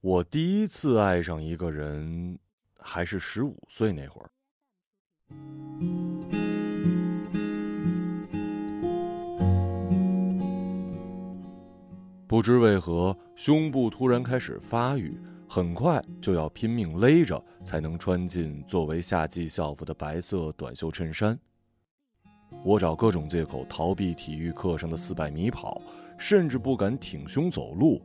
我第一次爱上一个人，还是十五岁那会儿。不知为何，胸部突然开始发育，很快就要拼命勒着才能穿进作为夏季校服的白色短袖衬衫。我找各种借口逃避体育课上的四百米跑，甚至不敢挺胸走路。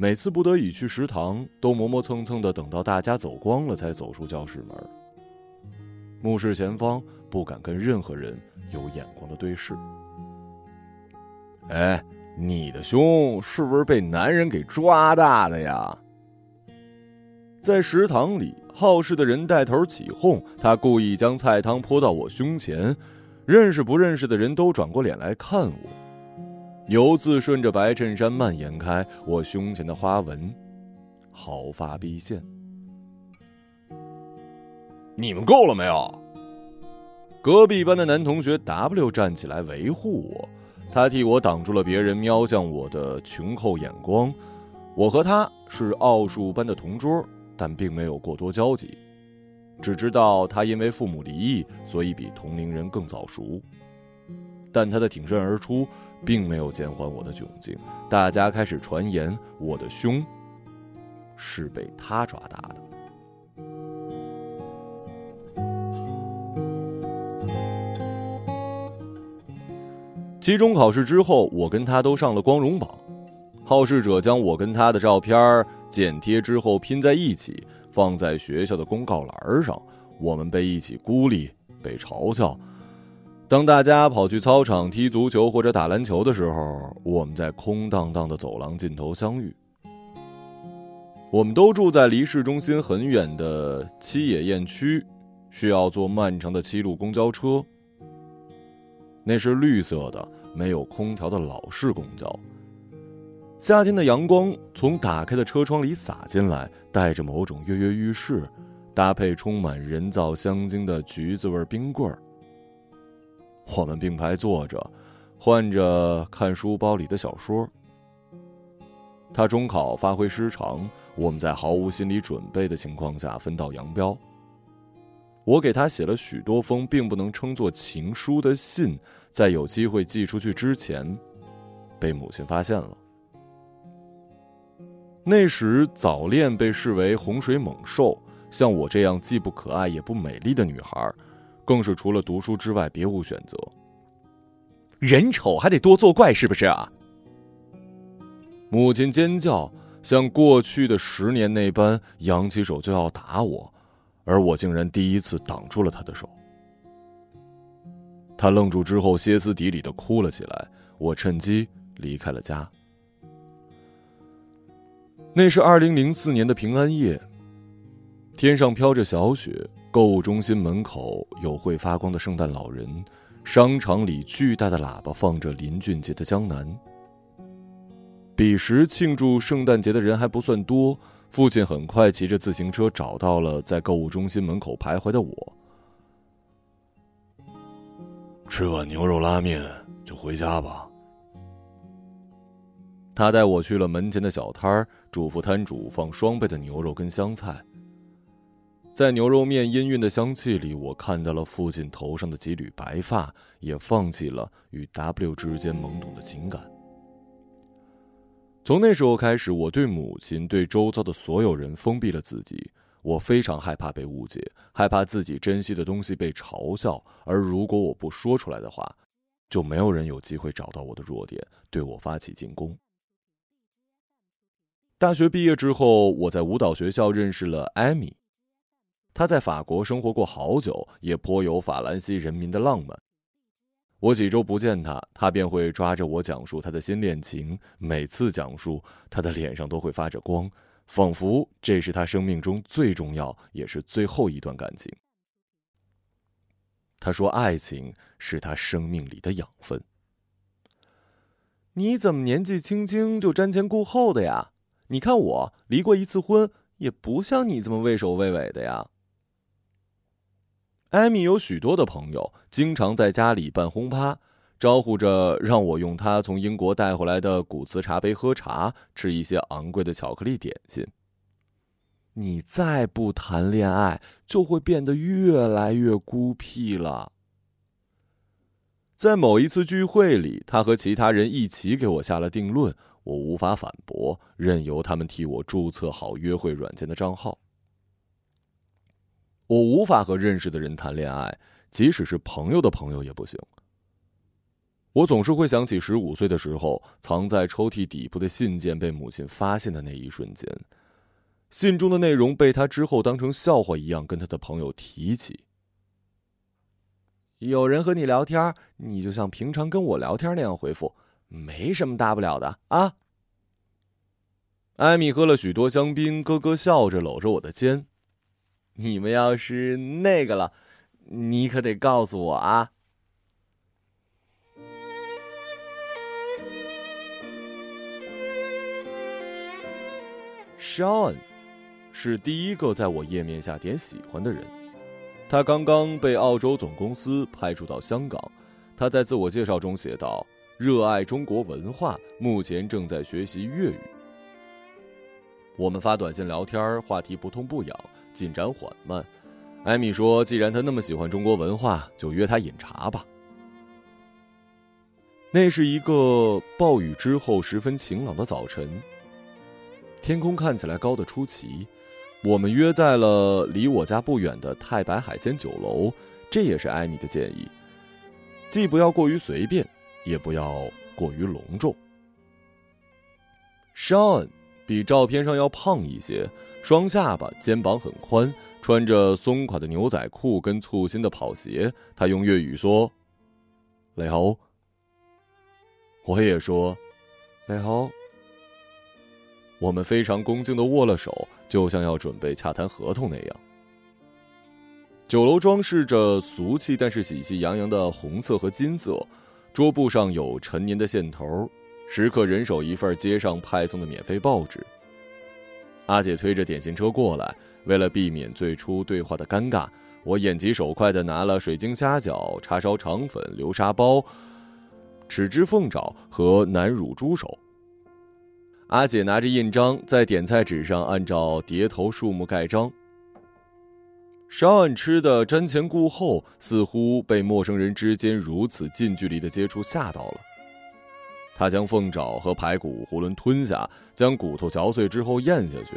每次不得已去食堂，都磨磨蹭蹭的等到大家走光了才走出教室门。目视前方，不敢跟任何人有眼光的对视。哎，你的胸是不是被男人给抓大的呀？在食堂里，好事的人带头起哄，他故意将菜汤泼到我胸前。认识不认识的人都转过脸来看我，油渍顺着白衬衫蔓延开，我胸前的花纹毫发毕现。你们够了没有？隔壁班的男同学 W 站起来维护我，他替我挡住了别人瞄向我的穷寇眼光。我和他是奥数班的同桌，但并没有过多交集。只知道他因为父母离异，所以比同龄人更早熟。但他的挺身而出，并没有减缓我的窘境。大家开始传言我的胸是被他抓大的。期中考试之后，我跟他都上了光荣榜。好事者将我跟他的照片剪贴之后拼在一起。放在学校的公告栏上，我们被一起孤立，被嘲笑。当大家跑去操场踢足球或者打篮球的时候，我们在空荡荡的走廊尽头相遇。我们都住在离市中心很远的七野雁区，需要坐漫长的七路公交车。那是绿色的、没有空调的老式公交。夏天的阳光从打开的车窗里洒进来，带着某种跃跃欲试，搭配充满人造香精的橘子味冰棍儿。我们并排坐着，换着看书包里的小说。他中考发挥失常，我们在毫无心理准备的情况下分道扬镳。我给他写了许多封并不能称作情书的信，在有机会寄出去之前，被母亲发现了。那时早恋被视为洪水猛兽，像我这样既不可爱也不美丽的女孩，更是除了读书之外别无选择。人丑还得多作怪，是不是啊？母亲尖叫，像过去的十年那般，扬起手就要打我，而我竟然第一次挡住了她的手。她愣住之后，歇斯底里的哭了起来。我趁机离开了家。那是二零零四年的平安夜，天上飘着小雪，购物中心门口有会发光的圣诞老人，商场里巨大的喇叭放着林俊杰的《江南》。彼时庆祝圣诞节的人还不算多，父亲很快骑着自行车找到了在购物中心门口徘徊的我，吃碗牛肉拉面就回家吧。他带我去了门前的小摊儿，嘱咐摊主放双倍的牛肉跟香菜。在牛肉面氤氲的香气里，我看到了父亲头上的几缕白发，也放弃了与 W 之间懵懂的情感。从那时候开始，我对母亲、对周遭的所有人封闭了自己。我非常害怕被误解，害怕自己珍惜的东西被嘲笑，而如果我不说出来的话，就没有人有机会找到我的弱点，对我发起进攻。大学毕业之后，我在舞蹈学校认识了艾米。他在法国生活过好久，也颇有法兰西人民的浪漫。我几周不见他，他便会抓着我讲述他的新恋情。每次讲述，他的脸上都会发着光，仿佛这是他生命中最重要也是最后一段感情。他说：“爱情是他生命里的养分。”你怎么年纪轻轻就瞻前顾后的呀？你看我离过一次婚，也不像你这么畏首畏尾的呀。艾米有许多的朋友，经常在家里办轰趴，招呼着让我用她从英国带回来的古瓷茶杯喝茶，吃一些昂贵的巧克力点心。你再不谈恋爱，就会变得越来越孤僻了。在某一次聚会里，他和其他人一起给我下了定论，我无法反驳，任由他们替我注册好约会软件的账号。我无法和认识的人谈恋爱，即使是朋友的朋友也不行。我总是会想起十五岁的时候，藏在抽屉底部的信件被母亲发现的那一瞬间。信中的内容被他之后当成笑话一样跟他的朋友提起。有人和你聊天，你就像平常跟我聊天那样回复，没什么大不了的啊。艾米喝了许多香槟，咯咯笑着搂着我的肩。你们要是那个了，你可得告诉我啊。Sean 是第一个在我页面下点喜欢的人。他刚刚被澳洲总公司派驻到香港。他在自我介绍中写道：“热爱中国文化，目前正在学习粤语。”我们发短信聊天，话题不痛不痒，进展缓慢。艾米说：“既然他那么喜欢中国文化，就约他饮茶吧。”那是一个暴雨之后十分晴朗的早晨。天空看起来高的出奇，我们约在了离我家不远的太白海鲜酒楼。这也是艾米的建议，既不要过于随便，也不要过于隆重。Sean 比照片上要胖一些，双下巴，肩膀很宽，穿着松垮的牛仔裤跟簇新的跑鞋。他用粤语说：“你好。”我也说：“你好。”我们非常恭敬的握了手，就像要准备洽谈合同那样。酒楼装饰着俗气但是喜气洋洋的红色和金色，桌布上有陈年的线头，食客人手一份街上派送的免费报纸。阿姐推着点心车过来，为了避免最初对话的尴尬，我眼疾手快的拿了水晶虾饺、叉烧肠粉、流沙包、豉汁凤爪和南乳猪手。阿姐拿着印章，在点菜纸上按照碟头数目盖章。烧案吃的瞻前顾后，似乎被陌生人之间如此近距离的接触吓到了。他将凤爪和排骨囫囵吞下，将骨头嚼碎之后咽下去。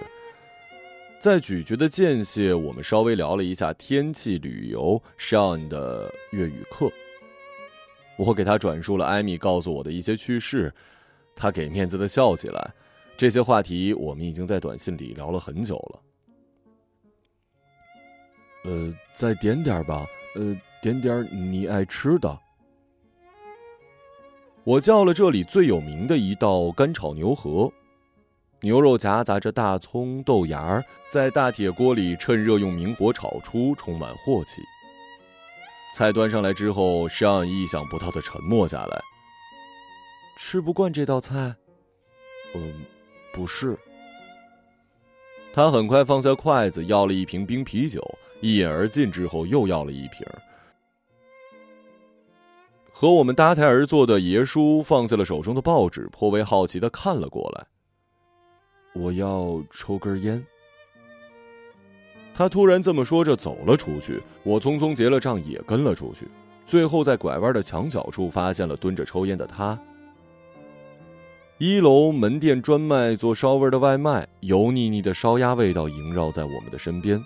在咀嚼的间隙，我们稍微聊了一下天气、旅游、上的粤语课。我给他转述了艾米告诉我的一些趣事。他给面子的笑起来，这些话题我们已经在短信里聊了很久了。呃，再点点吧，呃，点点你爱吃的。我叫了这里最有名的一道干炒牛河，牛肉夹杂着大葱、豆芽儿在大铁锅里趁热用明火炒出，充满镬气。菜端上来之后，上意想不到的沉默下来。吃不惯这道菜，嗯，不是。他很快放下筷子，要了一瓶冰啤酒，一饮而尽之后又要了一瓶。和我们搭台而坐的爷叔放下了手中的报纸，颇为好奇的看了过来。我要抽根烟。他突然这么说着走了出去，我匆匆结了账也跟了出去，最后在拐弯的墙角处发现了蹲着抽烟的他。一楼门店专卖做烧味的外卖，油腻腻的烧鸭味道萦绕在我们的身边。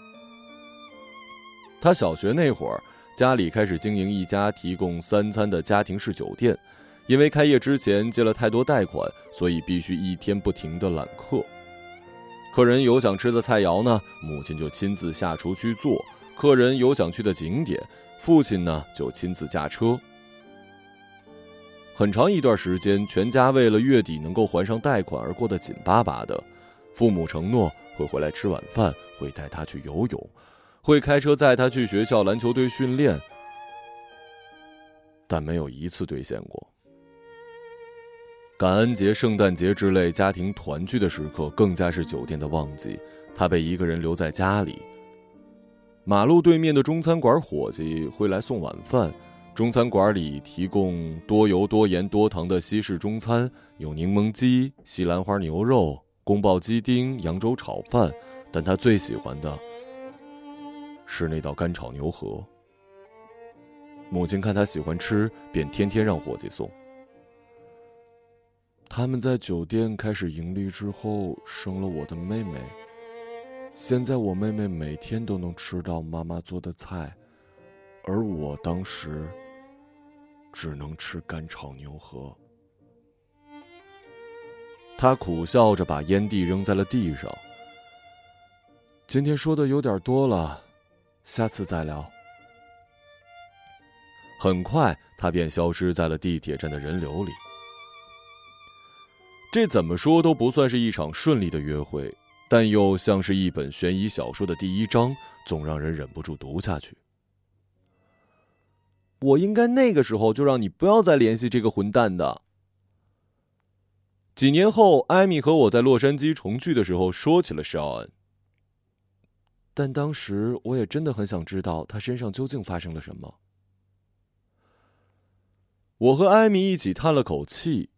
他小学那会儿，家里开始经营一家提供三餐的家庭式酒店，因为开业之前借了太多贷款，所以必须一天不停的揽客。客人有想吃的菜肴呢，母亲就亲自下厨去做；客人有想去的景点，父亲呢就亲自驾车。很长一段时间，全家为了月底能够还上贷款而过得紧巴巴的。父母承诺会回来吃晚饭，会带他去游泳，会开车载他去学校篮球队训练，但没有一次兑现过。感恩节、圣诞节之类家庭团聚的时刻，更加是酒店的旺季。他被一个人留在家里。马路对面的中餐馆伙计会来送晚饭。中餐馆里提供多油多盐多糖的西式中餐，有柠檬鸡、西兰花牛肉、宫保鸡丁、扬州炒饭、但他最喜欢的是那道干炒牛河。母亲看他喜欢吃，便天天让伙计送。他们在酒店开始盈利之后，生了我的妹妹。现在我妹妹每天都能吃到妈妈做的菜，而我当时只能吃干炒牛河。他苦笑着把烟蒂扔在了地上。今天说的有点多了，下次再聊。很快，他便消失在了地铁站的人流里。这怎么说都不算是一场顺利的约会，但又像是一本悬疑小说的第一章，总让人忍不住读下去。我应该那个时候就让你不要再联系这个混蛋的。几年后，艾米和我在洛杉矶重聚的时候说起了肖恩，但当时我也真的很想知道他身上究竟发生了什么。我和艾米一起叹了口气，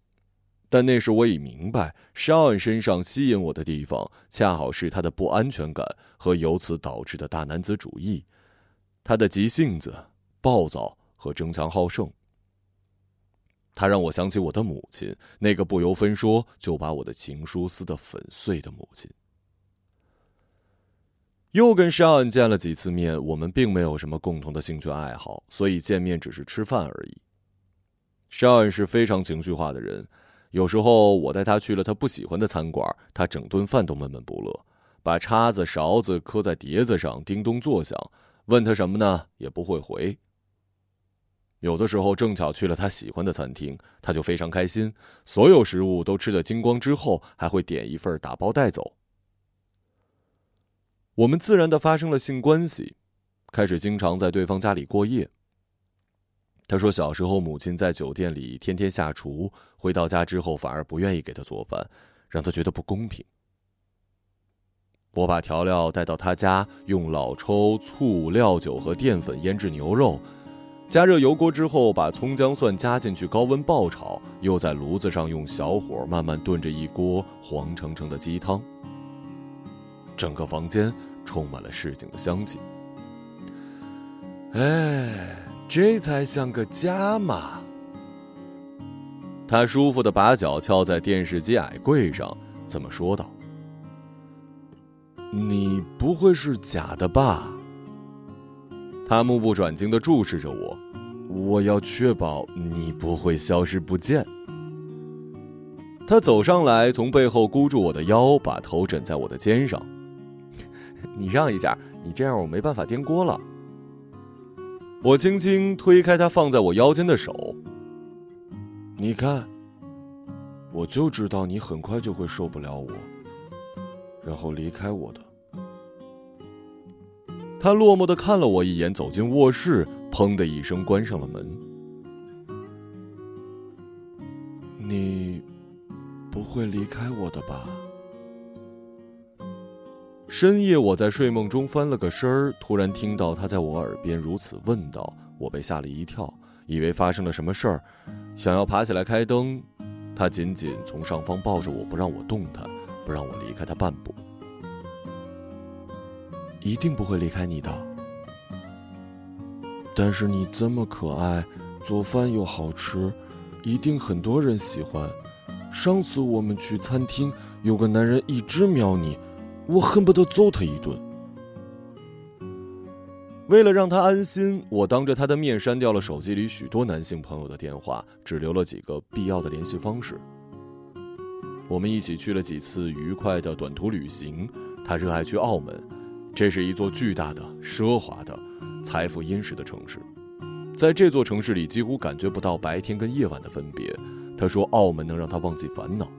但那时我已明白，肖恩身上吸引我的地方，恰好是他的不安全感和由此导致的大男子主义，他的急性子、暴躁和争强好胜。他让我想起我的母亲，那个不由分说就把我的情书撕得粉碎的母亲。又跟肖恩见了几次面，我们并没有什么共同的兴趣爱好，所以见面只是吃饭而已。肖恩是非常情绪化的人，有时候我带他去了他不喜欢的餐馆，他整顿饭都闷闷不乐，把叉子、勺子磕在碟子上，叮咚作响。问他什么呢，也不会回。有的时候正巧去了他喜欢的餐厅，他就非常开心，所有食物都吃得精光之后，还会点一份打包带走。我们自然的发生了性关系，开始经常在对方家里过夜。他说：“小时候，母亲在酒店里天天下厨，回到家之后反而不愿意给他做饭，让他觉得不公平。”我把调料带到他家，用老抽、醋、料酒和淀粉腌制牛肉，加热油锅之后，把葱姜蒜加进去，高温爆炒，又在炉子上用小火慢慢炖着一锅黄澄澄的鸡汤。整个房间充满了市井的香气。哎。这才像个家嘛！他舒服的把脚翘在电视机矮柜上，怎么说道：“你不会是假的吧？”他目不转睛的注视着我，我要确保你不会消失不见。他走上来，从背后箍住我的腰，把头枕在我的肩上。你让一下，你这样我没办法颠锅了。我轻轻推开他放在我腰间的手。你看，我就知道你很快就会受不了我，然后离开我的。他落寞的看了我一眼，走进卧室，砰的一声关上了门。你不会离开我的吧？深夜，我在睡梦中翻了个身儿，突然听到他在我耳边如此问道，我被吓了一跳，以为发生了什么事儿，想要爬起来开灯，他紧紧从上方抱着我，不让我动弹，不让我离开他半步。一定不会离开你的，但是你这么可爱，做饭又好吃，一定很多人喜欢。上次我们去餐厅，有个男人一直瞄你。我恨不得揍他一顿。为了让他安心，我当着他的面删掉了手机里许多男性朋友的电话，只留了几个必要的联系方式。我们一起去了几次愉快的短途旅行。他热爱去澳门，这是一座巨大的、奢华的、财富殷实的城市。在这座城市里，几乎感觉不到白天跟夜晚的分别。他说，澳门能让他忘记烦恼。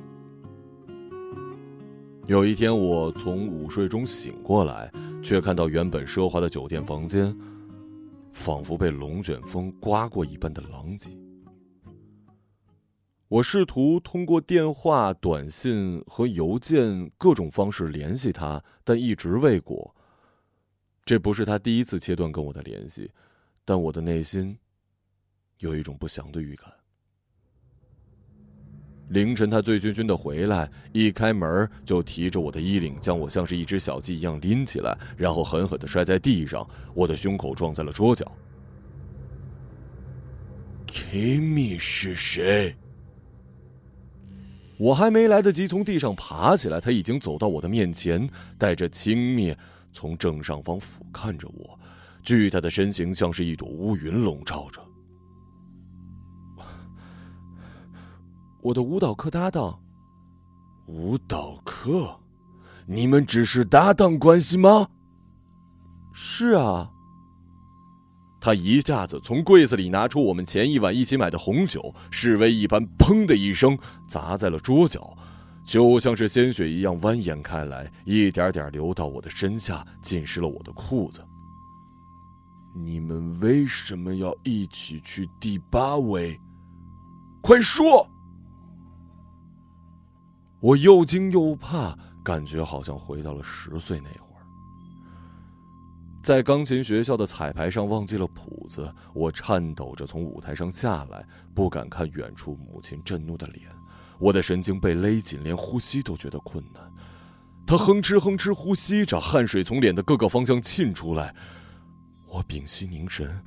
有一天，我从午睡中醒过来，却看到原本奢华的酒店房间，仿佛被龙卷风刮过一般的狼藉。我试图通过电话、短信和邮件各种方式联系他，但一直未果。这不是他第一次切断跟我的联系，但我的内心有一种不祥的预感。凌晨，他醉醺醺的回来，一开门就提着我的衣领，将我像是一只小鸡一样拎起来，然后狠狠的摔在地上，我的胸口撞在了桌角。Kimi 是谁？我还没来得及从地上爬起来，他已经走到我的面前，带着轻蔑，从正上方俯瞰着我，巨大的身形像是一朵乌云笼罩着。我的舞蹈课搭档，舞蹈课，你们只是搭档关系吗？是啊。他一下子从柜子里拿出我们前一晚一起买的红酒，示威一般，砰的一声砸在了桌角，就像是鲜血一样蜿蜒开来，一点点流到我的身下，浸湿了我的裤子。你们为什么要一起去第八位？快说！我又惊又怕，感觉好像回到了十岁那会儿，在钢琴学校的彩排上忘记了谱子，我颤抖着从舞台上下来，不敢看远处母亲震怒的脸，我的神经被勒紧，连呼吸都觉得困难。他哼哧哼哧呼吸着，汗水从脸的各个方向沁出来，我屏息凝神，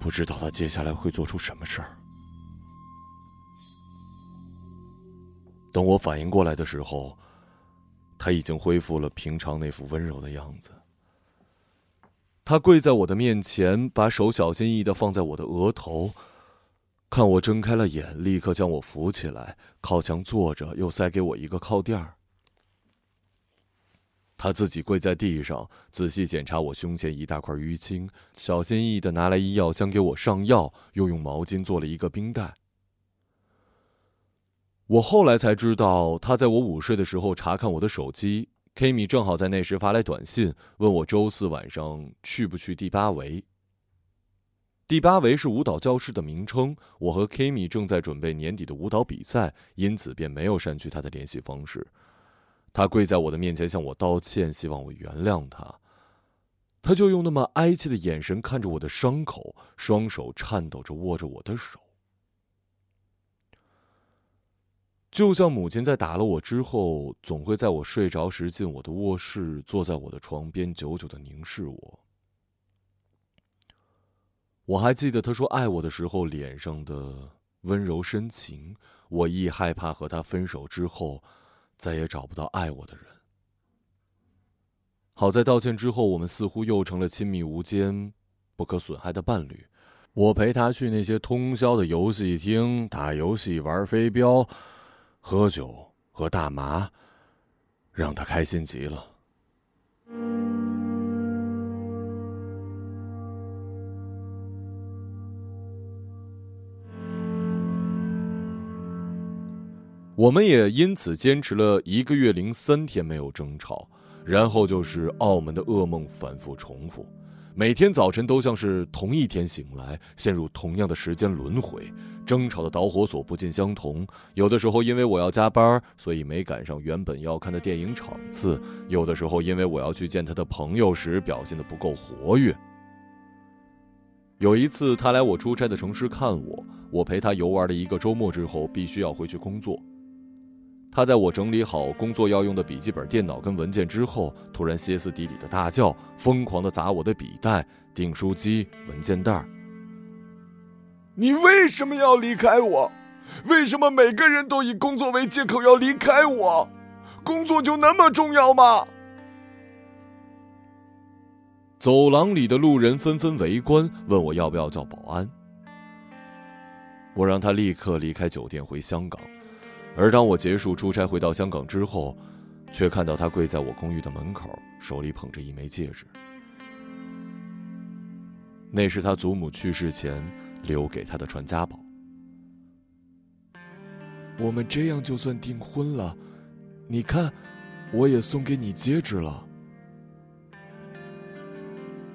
不知道他接下来会做出什么事儿。等我反应过来的时候，他已经恢复了平常那副温柔的样子。他跪在我的面前，把手小心翼翼的放在我的额头，看我睁开了眼，立刻将我扶起来，靠墙坐着，又塞给我一个靠垫儿。他自己跪在地上，仔细检查我胸前一大块淤青，小心翼翼的拿来医药箱给我上药，又用毛巾做了一个冰袋。我后来才知道，他在我午睡的时候查看我的手机，Kimi 正好在那时发来短信，问我周四晚上去不去第八维。第八维是舞蹈教室的名称。我和 Kimi 正在准备年底的舞蹈比赛，因此便没有删去他的联系方式。他跪在我的面前向我道歉，希望我原谅他。他就用那么哀切的眼神看着我的伤口，双手颤抖着握着我的手。就像母亲在打了我之后，总会在我睡着时进我的卧室，坐在我的床边，久久的凝视我。我还记得他说爱我的时候脸上的温柔深情。我亦害怕和他分手之后，再也找不到爱我的人。好在道歉之后，我们似乎又成了亲密无间、不可损害的伴侣。我陪他去那些通宵的游戏厅打游戏、玩飞镖。喝酒和大麻，让他开心极了。我们也因此坚持了一个月零三天没有争吵，然后就是澳门的噩梦反复重复。每天早晨都像是同一天醒来，陷入同样的时间轮回。争吵的导火索不尽相同，有的时候因为我要加班，所以没赶上原本要看的电影场次；有的时候因为我要去见他的朋友时表现的不够活跃。有一次他来我出差的城市看我，我陪他游玩了一个周末之后，必须要回去工作。他在我整理好工作要用的笔记本电脑跟文件之后，突然歇斯底里的大叫，疯狂的砸我的笔袋、订书机、文件袋。你为什么要离开我？为什么每个人都以工作为借口要离开我？工作就那么重要吗？走廊里的路人纷纷围观，问我要不要叫保安。我让他立刻离开酒店回香港。而当我结束出差回到香港之后，却看到他跪在我公寓的门口，手里捧着一枚戒指。那是他祖母去世前留给他的传家宝。我们这样就算订婚了，你看，我也送给你戒指了。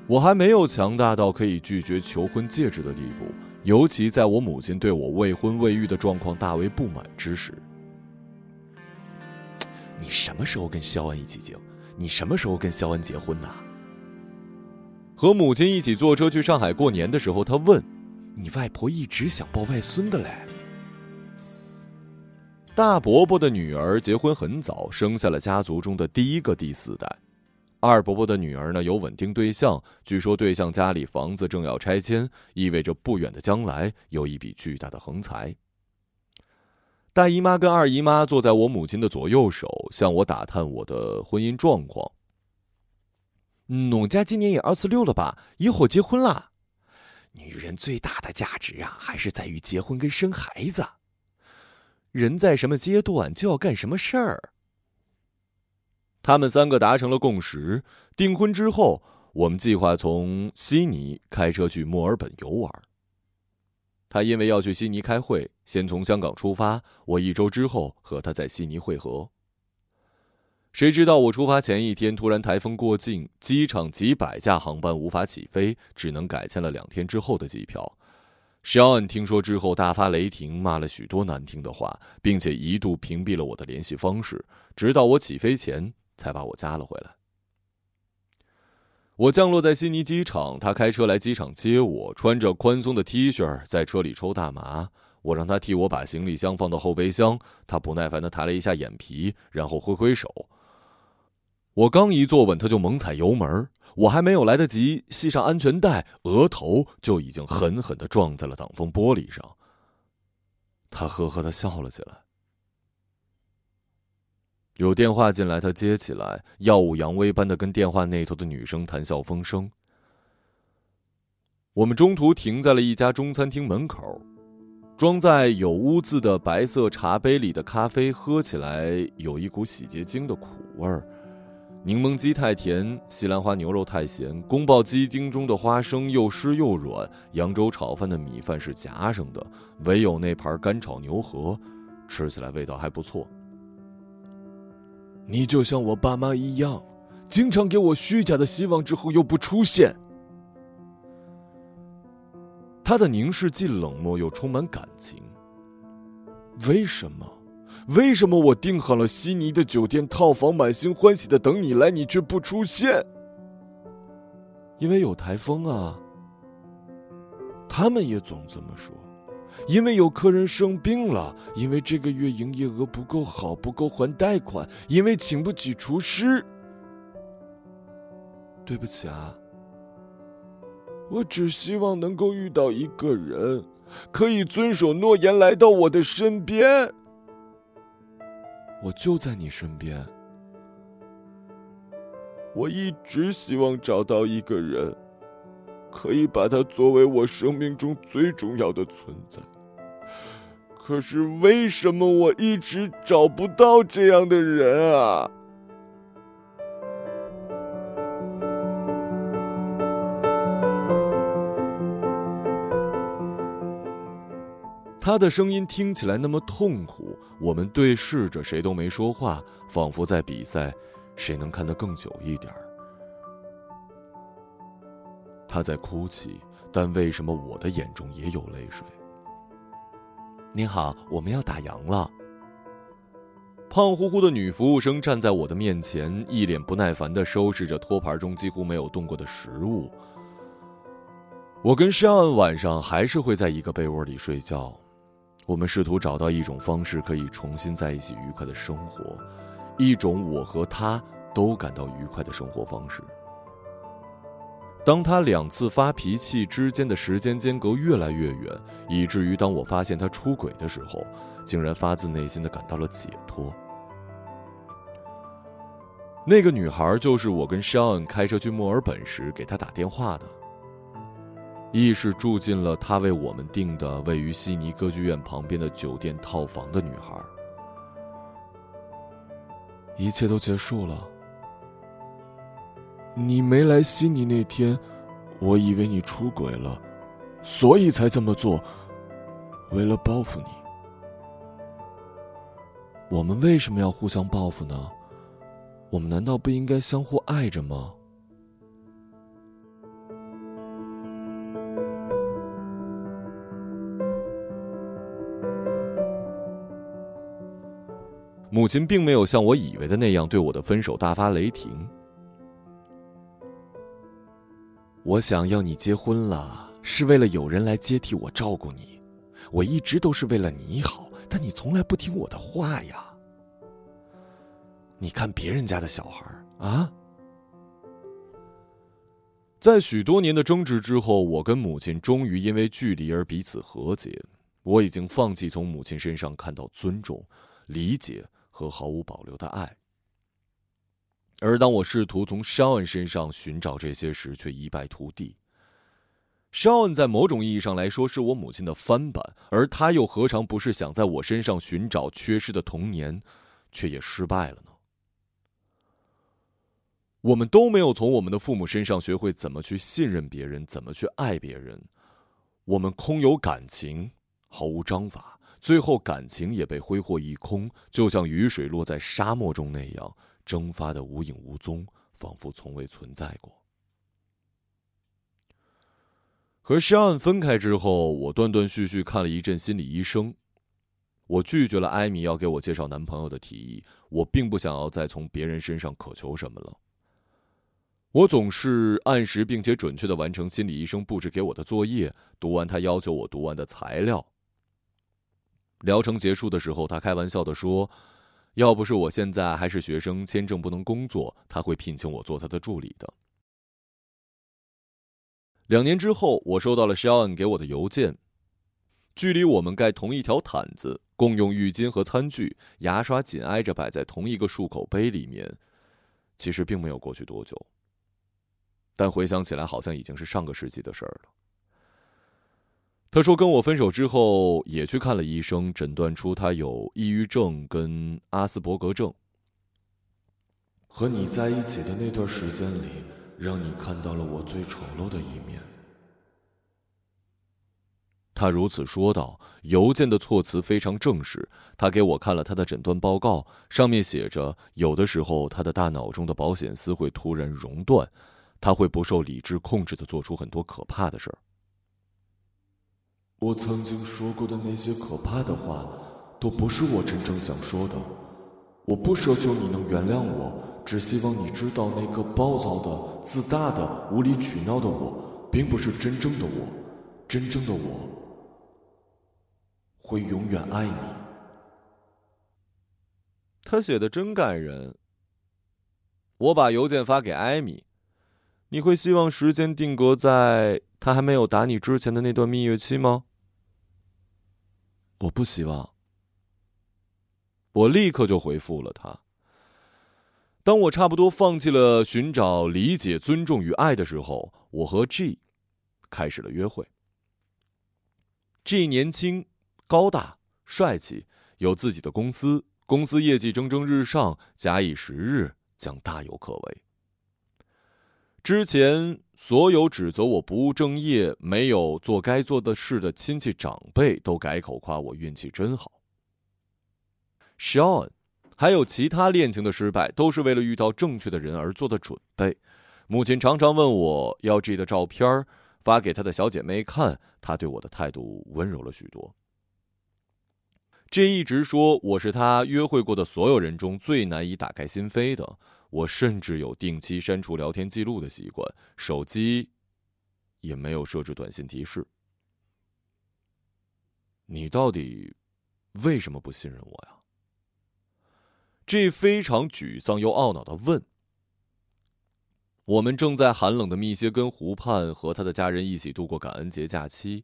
我还没有强大到可以拒绝求婚戒指的地步，尤其在我母亲对我未婚未育的状况大为不满之时。你什么时候跟肖恩一起结？你什么时候跟肖恩结婚呢？和母亲一起坐车去上海过年的时候，他问：“你外婆一直想抱外孙的嘞。”大伯伯的女儿结婚很早，生下了家族中的第一个第四代。二伯伯的女儿呢有稳定对象，据说对象家里房子正要拆迁，意味着不远的将来有一笔巨大的横财。大姨妈跟二姨妈坐在我母亲的左右手，向我打探我的婚姻状况。农家今年也二十六了吧？一会儿结婚啦。女人最大的价值啊，还是在于结婚跟生孩子。人在什么阶段就要干什么事儿。他们三个达成了共识，订婚之后，我们计划从悉尼开车去墨尔本游玩。他因为要去悉尼开会，先从香港出发，我一周之后和他在悉尼会合。谁知道我出发前一天突然台风过境，机场几百架航班无法起飞，只能改签了两天之后的机票。肖恩听说之后大发雷霆，骂了许多难听的话，并且一度屏蔽了我的联系方式，直到我起飞前才把我加了回来。我降落在悉尼机场，他开车来机场接我，穿着宽松的 T 恤，在车里抽大麻。我让他替我把行李箱放到后备箱，他不耐烦的抬了一下眼皮，然后挥挥手。我刚一坐稳，他就猛踩油门。我还没有来得及系上安全带，额头就已经狠狠的撞在了挡风玻璃上。他呵呵的笑了起来。有电话进来，他接起来，耀武扬威般的跟电话那头的女生谈笑风生。我们中途停在了一家中餐厅门口，装在有污渍的白色茶杯里的咖啡喝起来有一股洗洁精的苦味儿。柠檬鸡太甜，西兰花牛肉太咸，宫爆鸡丁中的花生又湿又软，扬州炒饭的米饭是夹生的，唯有那盘干炒牛河，吃起来味道还不错。你就像我爸妈一样，经常给我虚假的希望，之后又不出现。他的凝视既冷漠又充满感情。为什么？为什么我订好了悉尼的酒店套房，满心欢喜的等你来，你却不出现？因为有台风啊。他们也总这么说。因为有客人生病了，因为这个月营业额不够好，不够还贷款，因为请不起厨师。对不起啊。我只希望能够遇到一个人，可以遵守诺言来到我的身边。我就在你身边。我一直希望找到一个人，可以把他作为我生命中最重要的存在。可是为什么我一直找不到这样的人啊？他的声音听起来那么痛苦，我们对视着，谁都没说话，仿佛在比赛，谁能看得更久一点他在哭泣，但为什么我的眼中也有泪水？您好，我们要打烊了。胖乎乎的女服务生站在我的面前，一脸不耐烦的收拾着托盘中几乎没有动过的食物。我跟沙恩晚上还是会在一个被窝里睡觉。我们试图找到一种方式，可以重新在一起愉快的生活，一种我和他都感到愉快的生活方式。当他两次发脾气之间的时间间隔越来越远，以至于当我发现他出轨的时候，竟然发自内心的感到了解脱。那个女孩就是我跟 Sean 开车去墨尔本时给他打电话的。亦是住进了他为我们订的位于悉尼歌剧院旁边的酒店套房的女孩。一切都结束了。你没来悉尼那天，我以为你出轨了，所以才这么做，为了报复你。我们为什么要互相报复呢？我们难道不应该相互爱着吗？母亲并没有像我以为的那样对我的分手大发雷霆。我想要你结婚了，是为了有人来接替我照顾你。我一直都是为了你好，但你从来不听我的话呀。你看别人家的小孩啊。在许多年的争执之后，我跟母亲终于因为距离而彼此和解。我已经放弃从母亲身上看到尊重、理解和毫无保留的爱。而当我试图从肖恩身上寻找这些时，却一败涂地。肖恩在某种意义上来说是我母亲的翻版，而他又何尝不是想在我身上寻找缺失的童年，却也失败了呢？我们都没有从我们的父母身上学会怎么去信任别人，怎么去爱别人。我们空有感情，毫无章法，最后感情也被挥霍一空，就像雨水落在沙漠中那样，蒸发的无影无踪，仿佛从未存在过。和肖恩分开之后，我断断续续看了一阵心理医生。我拒绝了艾米要给我介绍男朋友的提议，我并不想要再从别人身上渴求什么了。我总是按时并且准确的完成心理医生布置给我的作业，读完他要求我读完的材料。疗程结束的时候，他开玩笑的说：“要不是我现在还是学生，签证不能工作，他会聘请我做他的助理的。”两年之后，我收到了 Shawn 给我的邮件。距离我们盖同一条毯子、共用浴巾和餐具、牙刷紧挨着摆在同一个漱口杯里面，其实并没有过去多久。但回想起来，好像已经是上个世纪的事儿了。他说，跟我分手之后，也去看了医生，诊断出他有抑郁症跟阿斯伯格症。和你在一起的那段时间里，让你看到了我最丑陋的一面。他如此说道。邮件的措辞非常正式。他给我看了他的诊断报告，上面写着：有的时候，他的大脑中的保险丝会突然熔断。他会不受理智控制的做出很多可怕的事儿。我曾经说过的那些可怕的话，都不是我真正想说的。我不奢求你能原谅我，只希望你知道，那个暴躁的、自大的、无理取闹的我，并不是真正的我。真正的我，会永远爱你。他写的真感人。我把邮件发给艾米。你会希望时间定格在他还没有打你之前的那段蜜月期吗？我不希望。我立刻就回复了他。当我差不多放弃了寻找理解、尊重与爱的时候，我和 G 开始了约会。G 年轻、高大、帅气，有自己的公司，公司业绩蒸蒸日上，假以时日，将大有可为。之前所有指责我不务正业、没有做该做的事的亲戚长辈，都改口夸我运气真好。Sean，还有其他恋情的失败，都是为了遇到正确的人而做的准备。母亲常常问我要 G 的照片发给他的小姐妹看，他对我的态度温柔了许多。G 一直说我是他约会过的所有人中最难以打开心扉的。我甚至有定期删除聊天记录的习惯，手机也没有设置短信提示。你到底为什么不信任我呀？这非常沮丧又懊恼的问。我们正在寒冷的密歇根湖畔和他的家人一起度过感恩节假期。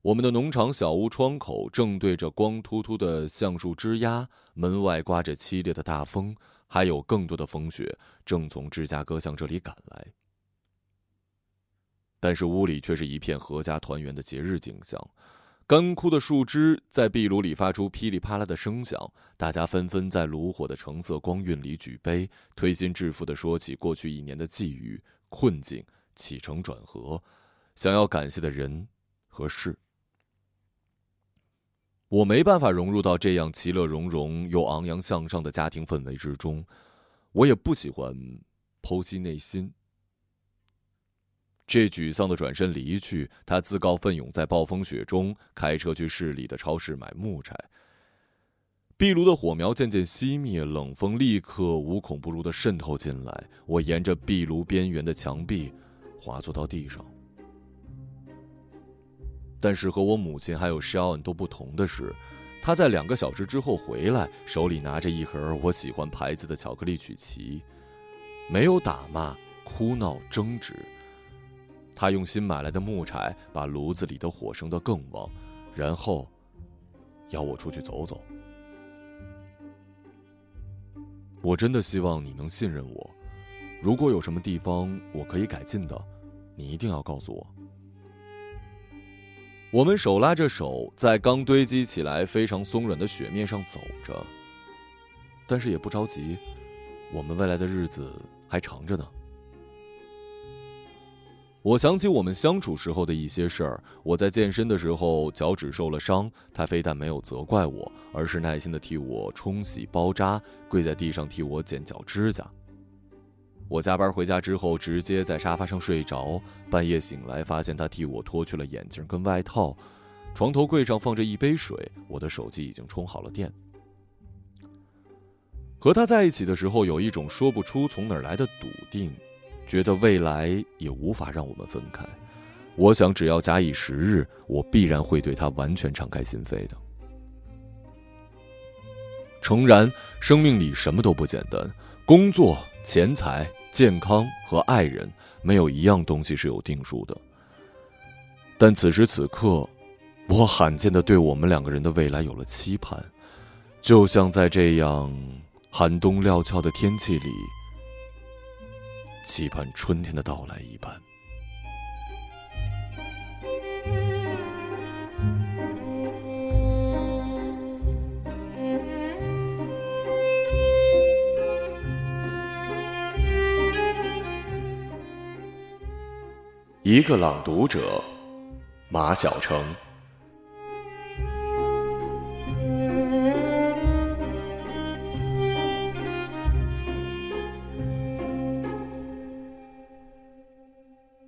我们的农场小屋窗口正对着光秃秃的橡树枝桠，门外刮着凄烈的大风。还有更多的风雪正从芝加哥向这里赶来，但是屋里却是一片阖家团圆的节日景象。干枯的树枝在壁炉里发出噼里啪啦的声响，大家纷纷在炉火的橙色光晕里举杯，推心置腹的说起过去一年的际遇、困境、起承转合，想要感谢的人和事。我没办法融入到这样其乐融融又昂扬向上的家庭氛围之中，我也不喜欢剖析内心。这沮丧的转身离去，他自告奋勇在暴风雪中开车去市里的超市买木柴。壁炉的火苗渐渐熄灭，冷风立刻无孔不入的渗透进来。我沿着壁炉边缘的墙壁滑坐到地上。但是和我母亲还有 Shawn 都不同的是，他在两个小时之后回来，手里拿着一盒我喜欢牌子的巧克力曲奇，没有打骂、哭闹、争执。他用新买来的木柴把炉子里的火升得更旺，然后邀我出去走走。我真的希望你能信任我，如果有什么地方我可以改进的，你一定要告诉我。我们手拉着手，在刚堆积起来非常松软的雪面上走着，但是也不着急，我们未来的日子还长着呢。我想起我们相处时候的一些事儿。我在健身的时候脚趾受了伤，他非但没有责怪我，而是耐心的替我冲洗包扎，跪在地上替我剪脚指甲。我加班回家之后，直接在沙发上睡着。半夜醒来，发现他替我脱去了眼镜跟外套。床头柜上放着一杯水，我的手机已经充好了电。和他在一起的时候，有一种说不出从哪儿来的笃定，觉得未来也无法让我们分开。我想，只要假以时日，我必然会对他完全敞开心扉的。诚然，生命里什么都不简单，工作、钱财。健康和爱人，没有一样东西是有定数的。但此时此刻，我罕见的对我们两个人的未来有了期盼，就像在这样寒冬料峭的天气里，期盼春天的到来一般。一个朗读者，马晓成。